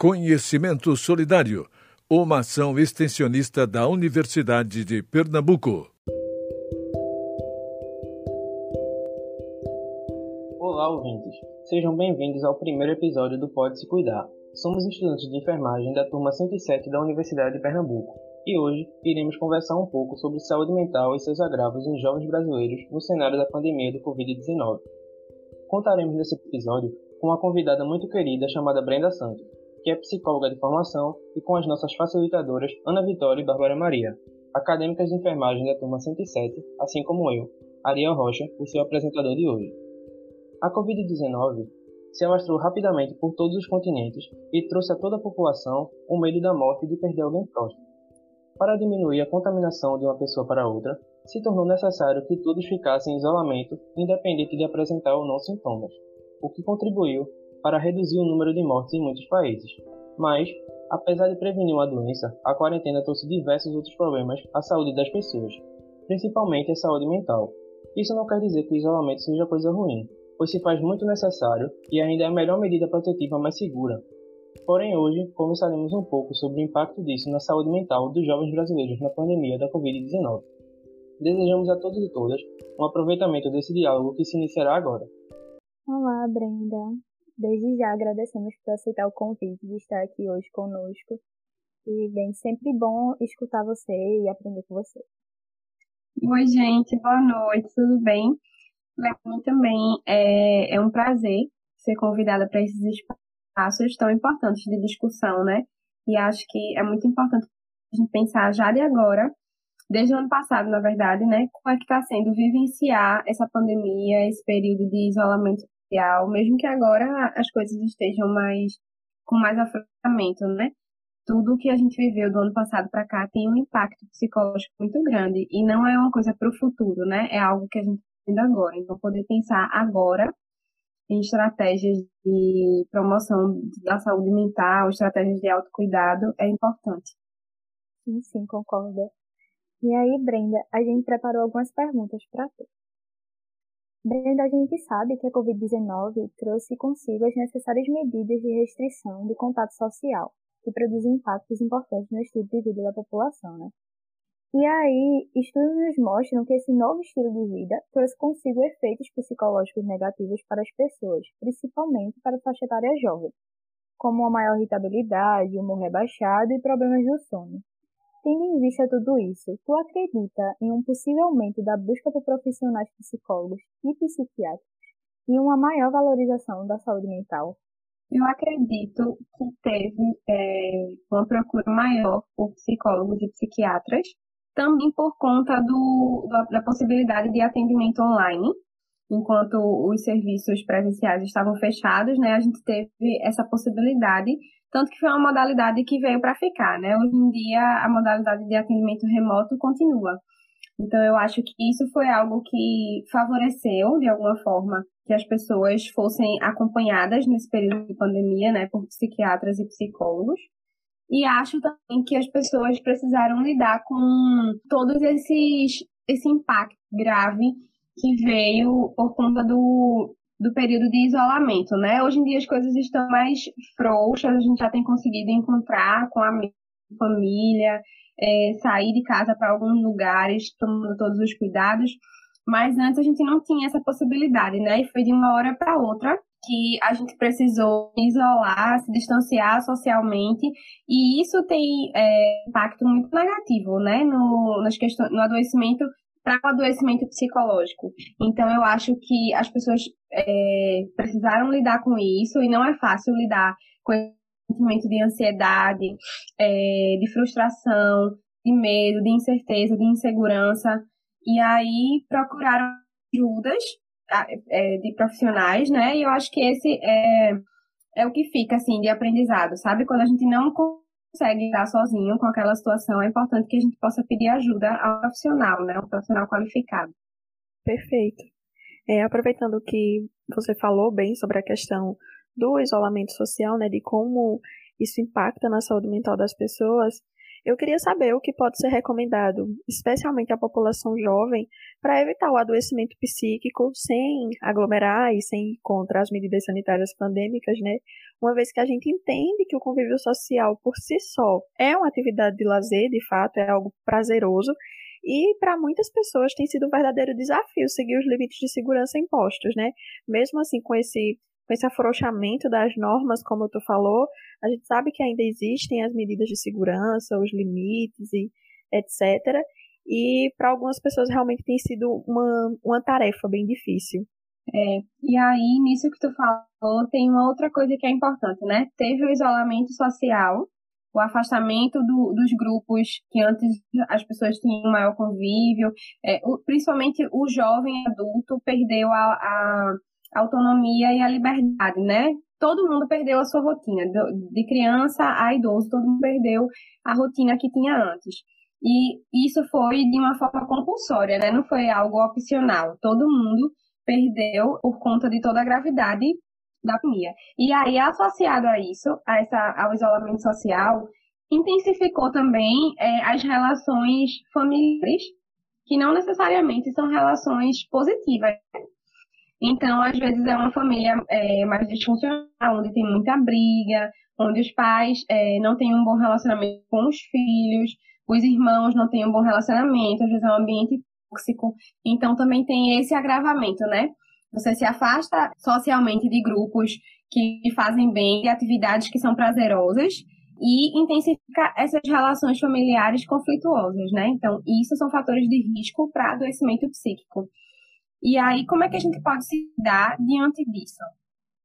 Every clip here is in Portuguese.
Conhecimento Solidário, uma ação extensionista da Universidade de Pernambuco. Olá, ouvintes. Sejam bem-vindos ao primeiro episódio do Pode Se Cuidar. Somos estudantes de enfermagem da turma 107 da Universidade de Pernambuco e hoje iremos conversar um pouco sobre saúde mental e seus agravos em jovens brasileiros no cenário da pandemia do Covid-19. Contaremos nesse episódio com uma convidada muito querida chamada Brenda Santos, que é psicóloga de formação, e com as nossas facilitadoras Ana Vitória e Bárbara Maria, acadêmicas de enfermagem da turma 107, assim como eu, Ariel Rocha, o seu apresentador de hoje. A Covid-19 se alastrou rapidamente por todos os continentes e trouxe a toda a população o medo da morte e de perder alguém próximo. Para diminuir a contaminação de uma pessoa para outra, se tornou necessário que todos ficassem em isolamento, independente de apresentar ou não sintomas, o que contribuiu para reduzir o número de mortes em muitos países. Mas, apesar de prevenir uma doença, a quarentena trouxe diversos outros problemas à saúde das pessoas, principalmente a saúde mental. Isso não quer dizer que o isolamento seja coisa ruim, pois se faz muito necessário e ainda é a melhor medida protetiva mais segura. Porém, hoje conversaremos um pouco sobre o impacto disso na saúde mental dos jovens brasileiros na pandemia da Covid-19. Desejamos a todos e todas um aproveitamento desse diálogo que se iniciará agora. Olá, Brenda. Desde já agradecemos por aceitar o convite de estar aqui hoje conosco. E, bem, sempre bom escutar você e aprender com você. Oi, gente, boa noite, tudo bem? Para mim também é, é um prazer ser convidada para esses espaços tão importantes de discussão, né? E acho que é muito importante a gente pensar já de agora, desde o ano passado, na verdade, né? Como é que está sendo vivenciar essa pandemia, esse período de isolamento social, mesmo que agora as coisas estejam mais com mais afastamento, né? Tudo que a gente viveu do ano passado para cá tem um impacto psicológico muito grande e não é uma coisa para o futuro, né? É algo que a gente está vendo agora. Então, poder pensar agora em estratégias de promoção da saúde mental, estratégias de autocuidado é importante. Sim, sim, concordo. E aí, Brenda, a gente preparou algumas perguntas para tu. Brenda, a gente sabe que a Covid-19 trouxe consigo as necessárias medidas de restrição de contato social, que produzem impactos importantes no estilo de vida da população, né? E aí, estudos nos mostram que esse novo estilo de vida trouxe consigo efeitos psicológicos negativos para as pessoas, principalmente para a faixa etária jovem, como uma maior irritabilidade, humor rebaixado e problemas do sono. Tendo em vista tudo isso, tu acredita em um possível aumento da busca por profissionais psicólogos e psiquiatras e uma maior valorização da saúde mental? Eu acredito que teve é, uma procura maior por psicólogos e psiquiatras, também por conta do, da possibilidade de atendimento online. Enquanto os serviços presenciais estavam fechados, né, a gente teve essa possibilidade tanto que foi uma modalidade que veio para ficar, né? Hoje em dia, a modalidade de atendimento remoto continua. Então, eu acho que isso foi algo que favoreceu, de alguma forma, que as pessoas fossem acompanhadas nesse período de pandemia, né, por psiquiatras e psicólogos. E acho também que as pessoas precisaram lidar com todos esses esse impacto grave que veio por conta do do período de isolamento, né? Hoje em dia as coisas estão mais frouxas, a gente já tem conseguido encontrar com a família, é, sair de casa para alguns lugares, tomando todos os cuidados, mas antes a gente não tinha essa possibilidade, né? E foi de uma hora para outra que a gente precisou isolar, se distanciar socialmente, e isso tem é, impacto muito negativo, né? No, nas questões, no adoecimento para o adoecimento psicológico. Então, eu acho que as pessoas é, precisaram lidar com isso e não é fácil lidar com esse sentimento de ansiedade, é, de frustração, de medo, de incerteza, de insegurança. E aí procuraram ajudas é, de profissionais, né? E eu acho que esse é, é o que fica, assim, de aprendizado, sabe? Quando a gente não consegue lidar sozinho com aquela situação, é importante que a gente possa pedir ajuda ao profissional, né? Um profissional qualificado. Perfeito. É, aproveitando que você falou bem sobre a questão do isolamento social, né, de como isso impacta na saúde mental das pessoas, Eu queria saber o que pode ser recomendado, especialmente à população jovem, para evitar o adoecimento psíquico sem aglomerar e sem ir contra as medidas sanitárias pandêmicas, né? Uma vez que a gente entende que o convívio social por si só é uma atividade de lazer, de fato, é algo prazeroso, e para muitas pessoas tem sido um verdadeiro desafio seguir os limites de segurança impostos, né? Mesmo assim, com esse com esse afrouxamento das normas, como tu falou, a gente sabe que ainda existem as medidas de segurança, os limites e etc. E para algumas pessoas realmente tem sido uma, uma tarefa bem difícil. É, e aí, nisso que tu falou, tem uma outra coisa que é importante, né? Teve o isolamento social, o afastamento do, dos grupos que antes as pessoas tinham maior convívio, é, o, principalmente o jovem adulto perdeu a, a autonomia e a liberdade, né? Todo mundo perdeu a sua rotina, de criança a idoso, todo mundo perdeu a rotina que tinha antes. E isso foi de uma forma compulsória, né? Não foi algo opcional. Todo mundo perdeu por conta de toda a gravidade da pandemia. E aí, associado a isso, a essa, ao isolamento social, intensificou também é, as relações familiares, que não necessariamente são relações positivas. Então, às vezes, é uma família é, mais disfuncional, onde tem muita briga, onde os pais é, não têm um bom relacionamento com os filhos, os irmãos não têm um bom relacionamento, às vezes é um ambiente tóxico. Então, também tem esse agravamento, né? Você se afasta socialmente de grupos que fazem bem, de atividades que são prazerosas, e intensifica essas relações familiares conflituosas, né? Então, isso são fatores de risco para adoecimento psíquico. E aí, como é que a gente pode se dar diante disso?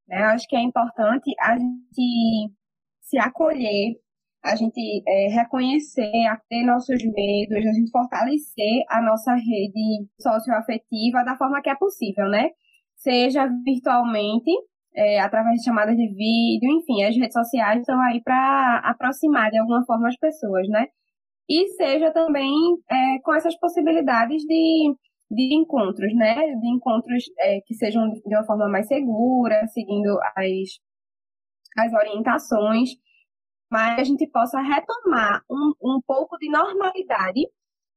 Né? Eu acho que é importante a gente se acolher, a gente é, reconhecer, ter nossos medos, a gente fortalecer a nossa rede socioafetiva da forma que é possível, né? Seja virtualmente, é, através de chamadas de vídeo, enfim, as redes sociais estão aí para aproximar de alguma forma as pessoas, né? E seja também é, com essas possibilidades de de encontros, né? De encontros é, que sejam de uma forma mais segura, seguindo as, as orientações, mas a gente possa retomar um, um pouco de normalidade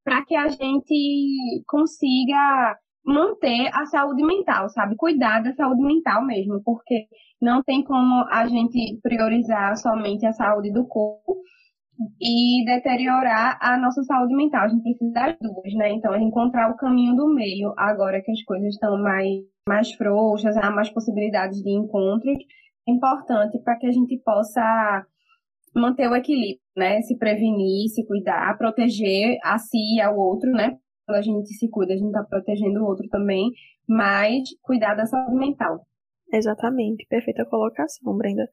para que a gente consiga manter a saúde mental, sabe? Cuidar da saúde mental mesmo, porque não tem como a gente priorizar somente a saúde do corpo e deteriorar a nossa saúde mental. A gente precisa das duas, né? Então, é encontrar o caminho do meio, agora que as coisas estão mais, mais frouxas, há mais possibilidades de encontros, é importante para que a gente possa manter o equilíbrio, né? Se prevenir, se cuidar, proteger a si e ao outro, né? Quando a gente se cuida, a gente está protegendo o outro também, mas cuidar da saúde mental. Exatamente, perfeita colocação, Brenda.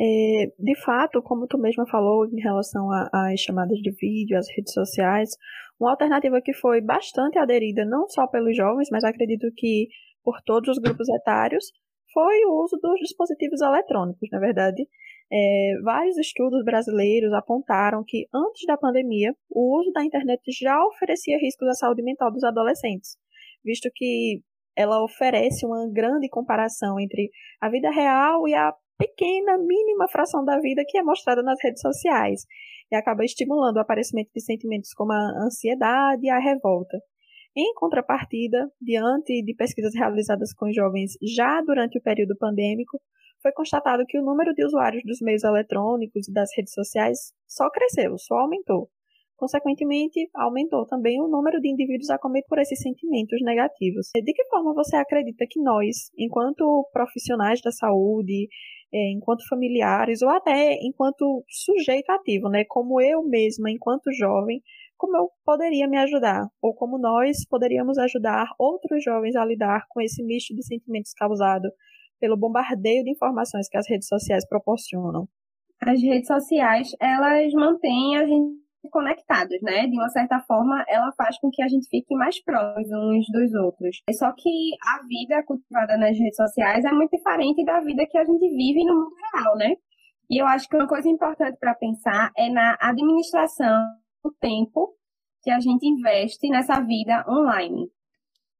É, de fato, como tu mesma falou em relação às chamadas de vídeo, às redes sociais, uma alternativa que foi bastante aderida não só pelos jovens, mas acredito que por todos os grupos etários, foi o uso dos dispositivos eletrônicos, na verdade. É, vários estudos brasileiros apontaram que antes da pandemia, o uso da internet já oferecia riscos à saúde mental dos adolescentes, visto que ela oferece uma grande comparação entre a vida real e a pequena, mínima fração da vida que é mostrada nas redes sociais e acaba estimulando o aparecimento de sentimentos como a ansiedade e a revolta. Em contrapartida, diante de pesquisas realizadas com jovens já durante o período pandêmico, foi constatado que o número de usuários dos meios eletrônicos e das redes sociais só cresceu, só aumentou. Consequentemente, aumentou também o número de indivíduos acometidos por esses sentimentos negativos. De que forma você acredita que nós, enquanto profissionais da saúde, é, enquanto familiares ou até enquanto sujeito ativo, né? Como eu mesma, enquanto jovem, como eu poderia me ajudar ou como nós poderíamos ajudar outros jovens a lidar com esse misto de sentimentos causado pelo bombardeio de informações que as redes sociais proporcionam. As redes sociais, elas mantêm a gente conectados, né? De uma certa forma, ela faz com que a gente fique mais próximos uns dos outros. É só que a vida cultivada nas redes sociais é muito diferente da vida que a gente vive no mundo real, né? E eu acho que uma coisa importante para pensar é na administração do tempo que a gente investe nessa vida online.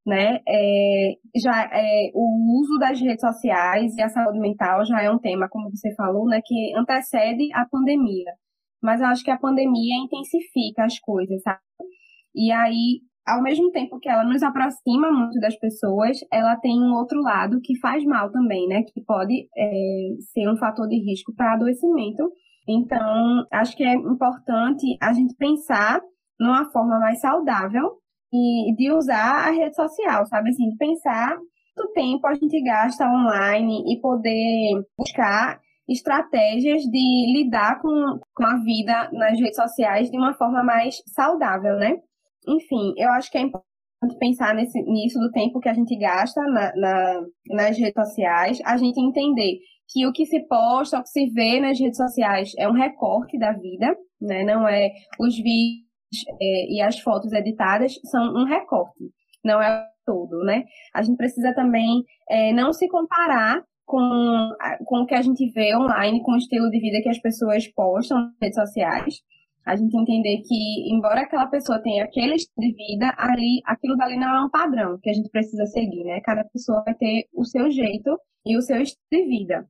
Né? É, já é, o uso das redes sociais e a saúde mental já é um tema, como você falou, né, que antecede a pandemia. Mas eu acho que a pandemia intensifica as coisas, sabe? E aí, ao mesmo tempo que ela nos aproxima muito das pessoas, ela tem um outro lado que faz mal também, né? Que pode é, ser um fator de risco para adoecimento. Então, acho que é importante a gente pensar numa forma mais saudável e de usar a rede social, sabe? Assim, de pensar quanto tempo a gente gasta online e poder buscar estratégias de lidar com, com a vida nas redes sociais de uma forma mais saudável, né? Enfim, eu acho que é importante pensar nesse, nisso do tempo que a gente gasta na, na, nas redes sociais, a gente entender que o que se posta, o que se vê nas redes sociais é um recorte da vida, né? Não é os vídeos é, e as fotos editadas são um recorte, não é todo, né? A gente precisa também é, não se comparar com, com o que a gente vê online, com o estilo de vida que as pessoas postam nas redes sociais. A gente entender que, embora aquela pessoa tenha aquele estilo de vida, ali, aquilo dali não é um padrão que a gente precisa seguir, né? Cada pessoa vai ter o seu jeito e o seu estilo de vida.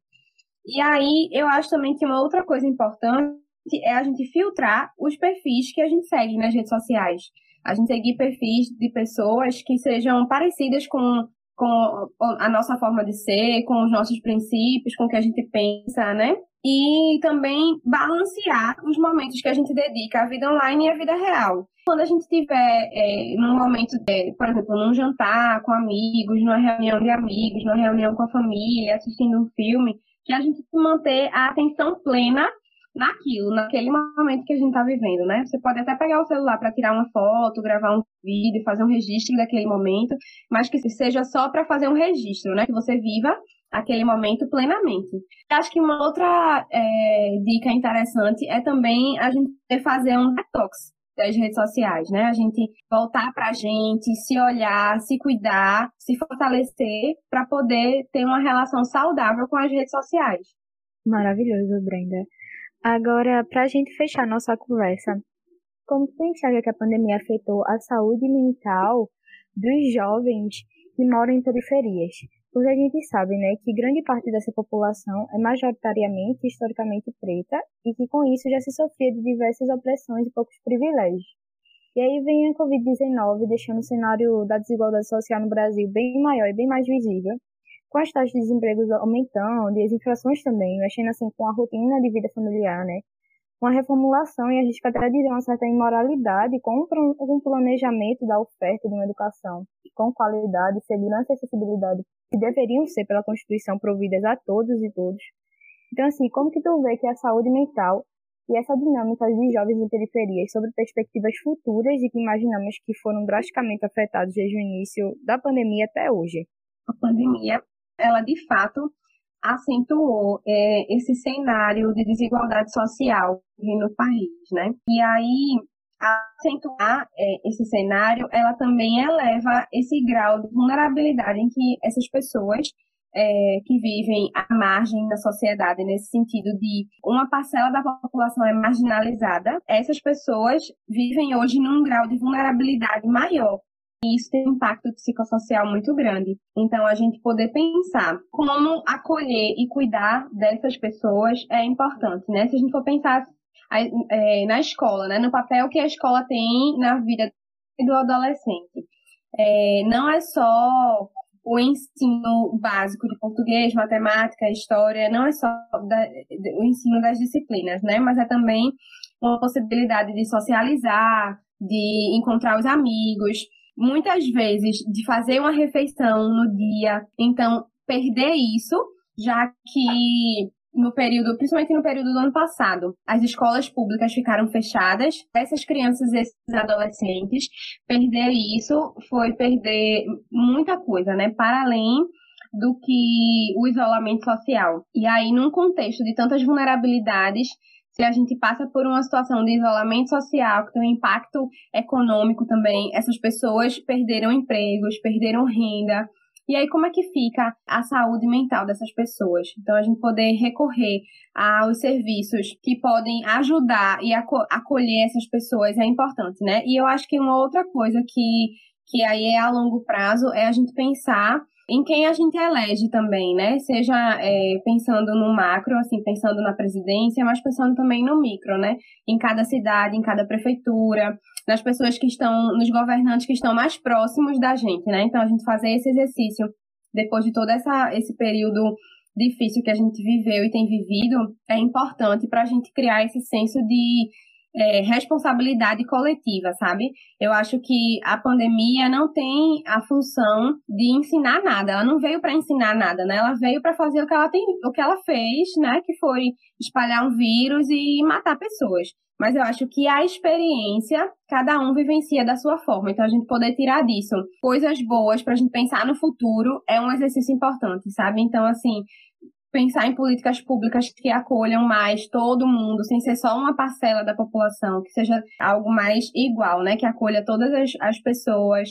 E aí, eu acho também que uma outra coisa importante é a gente filtrar os perfis que a gente segue nas redes sociais. A gente seguir perfis de pessoas que sejam parecidas com, com a nossa forma de ser, com os nossos princípios, com o que a gente pensa, né? E também balancear os momentos que a gente dedica à vida online e à vida real. Quando a gente estiver é, num momento, de, por exemplo, num jantar com amigos, numa reunião de amigos, numa reunião com a família, assistindo um filme, que a gente manter a atenção plena naquilo, naquele momento que a gente está vivendo, né? Você pode até pegar o celular para tirar uma foto, gravar um vídeo, fazer um registro daquele momento, mas que seja só para fazer um registro, né? Que você viva aquele momento plenamente. Acho que uma outra é, dica interessante é também a gente fazer um detox das redes sociais, né? A gente voltar para a gente, se olhar, se cuidar, se fortalecer para poder ter uma relação saudável com as redes sociais. Maravilhoso, Brenda. Agora, para a gente fechar nossa conversa, como você enxerga que a pandemia afetou a saúde mental dos jovens que moram em periferias? Porque a gente sabe, né, que grande parte dessa população é majoritariamente historicamente preta e que com isso já se sofria de diversas opressões e poucos privilégios. E aí vem a Covid-19 deixando o cenário da desigualdade social no Brasil bem maior e bem mais visível, com as taxas de desemprego aumentando e as inflações também, mexendo assim com a rotina de vida familiar, né? Com a reformulação e a gente até dizer uma certa imoralidade com um planejamento da oferta de uma educação com qualidade, segurança e acessibilidade que deveriam ser pela Constituição providas a todos e todos. Então, assim, como que tu vê que a saúde mental e essa dinâmica de jovens em periferias sobre perspectivas futuras e que imaginamos que foram drasticamente afetados desde o início da pandemia até hoje? A pandemia ela de fato acentuou é, esse cenário de desigualdade social no país, né? E aí, acentuar é, esse cenário, ela também eleva esse grau de vulnerabilidade em que essas pessoas é, que vivem à margem da sociedade, nesse sentido de uma parcela da população é marginalizada, essas pessoas vivem hoje num grau de vulnerabilidade maior e isso tem um impacto psicossocial muito grande. Então, a gente poder pensar como acolher e cuidar dessas pessoas é importante, né? Se a gente for pensar é, na escola, né? No papel que a escola tem na vida do adolescente. É, não é só o ensino básico de português, matemática, história, não é só da, o ensino das disciplinas, né? Mas é também uma possibilidade de socializar, de encontrar os amigos, muitas vezes de fazer uma refeição no dia, então perder isso, já que no período, principalmente no período do ano passado, as escolas públicas ficaram fechadas. Essas crianças, esses adolescentes, perder isso foi perder muita coisa, né? Para além do que o isolamento social. E aí, num contexto de tantas vulnerabilidades, a gente passa por uma situação de isolamento social, que tem um impacto econômico também, essas pessoas perderam empregos, perderam renda. E aí, como é que fica a saúde mental dessas pessoas? Então, a gente poder recorrer aos serviços que podem ajudar e acolher essas pessoas é importante, né? E eu acho que uma outra coisa que, que aí é a longo prazo é a gente pensar em quem a gente elege também, né? Seja é, pensando no macro, assim, pensando na presidência, mas pensando também no micro, né? Em cada cidade, em cada prefeitura, nas pessoas que estão, nos governantes que estão mais próximos da gente, né? Então a gente fazer esse exercício depois de todo essa, esse período difícil que a gente viveu e tem vivido, é importante para a gente criar esse senso de é, responsabilidade coletiva, sabe? Eu acho que a pandemia não tem a função de ensinar nada. Ela não veio para ensinar nada, né? Ela veio para fazer o que ela tem, o que ela fez, né? Que foi espalhar um vírus e matar pessoas. Mas eu acho que a experiência, cada um vivencia da sua forma. Então, a gente poder tirar disso coisas boas para a gente pensar no futuro é um exercício importante, sabe? Então, assim, pensar em políticas públicas que acolham mais todo mundo, sem ser só uma parcela da população, que seja algo mais igual, né? Que acolha todas as, as pessoas.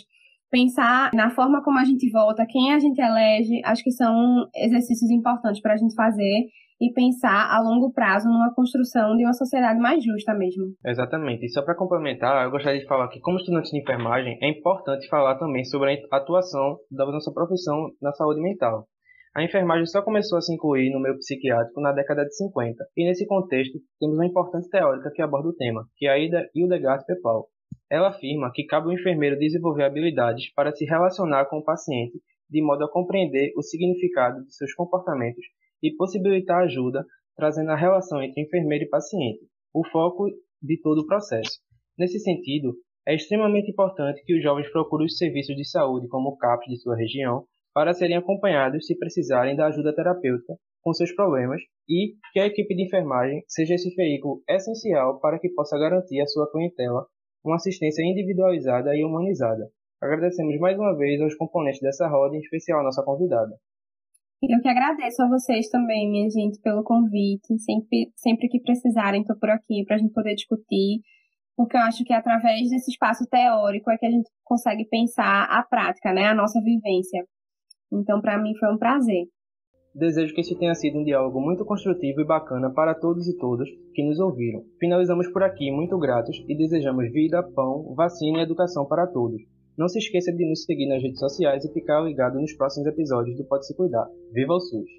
Pensar na forma como a gente vota, quem a gente elege, acho que são exercícios importantes para a gente fazer e pensar a longo prazo numa construção de uma sociedade mais justa mesmo. Exatamente. E só para complementar, eu gostaria de falar que, como estudante de enfermagem, é importante falar também sobre a atuação da nossa profissão na saúde mental. A enfermagem só começou a se incluir no meio psiquiátrico na década de 50, e nesse contexto temos uma importante teórica que aborda o tema, que é a Hildegard Pepal. Ela afirma que cabe ao enfermeiro desenvolver habilidades para se relacionar com o paciente de modo a compreender o significado de seus comportamentos e possibilitar ajuda, trazendo a relação entre enfermeiro e paciente, o foco de todo o processo. Nesse sentido, é extremamente importante que os jovens procurem os serviços de saúde como o CAPS de sua região para serem acompanhados se precisarem da ajuda terapêutica com seus problemas e que a equipe de enfermagem seja esse veículo essencial para que possa garantir à sua clientela uma assistência individualizada e humanizada. Agradecemos mais uma vez aos componentes dessa roda, em especial a nossa convidada. Eu que agradeço a vocês também, minha gente, pelo convite. Sempre, sempre que precisarem, estou por aqui para a gente poder discutir, porque eu acho que através desse espaço teórico é que a gente consegue pensar a prática, né, a nossa vivência. Então, para mim, foi um prazer. Desejo que esse tenha sido um diálogo muito construtivo e bacana para todos e todas que nos ouviram. Finalizamos por aqui muito gratos e desejamos vida, pão, vacina e educação para todos. Não se esqueça de nos seguir nas redes sociais e ficar ligado nos próximos episódios do Pode Se Cuidar. Viva o SUS!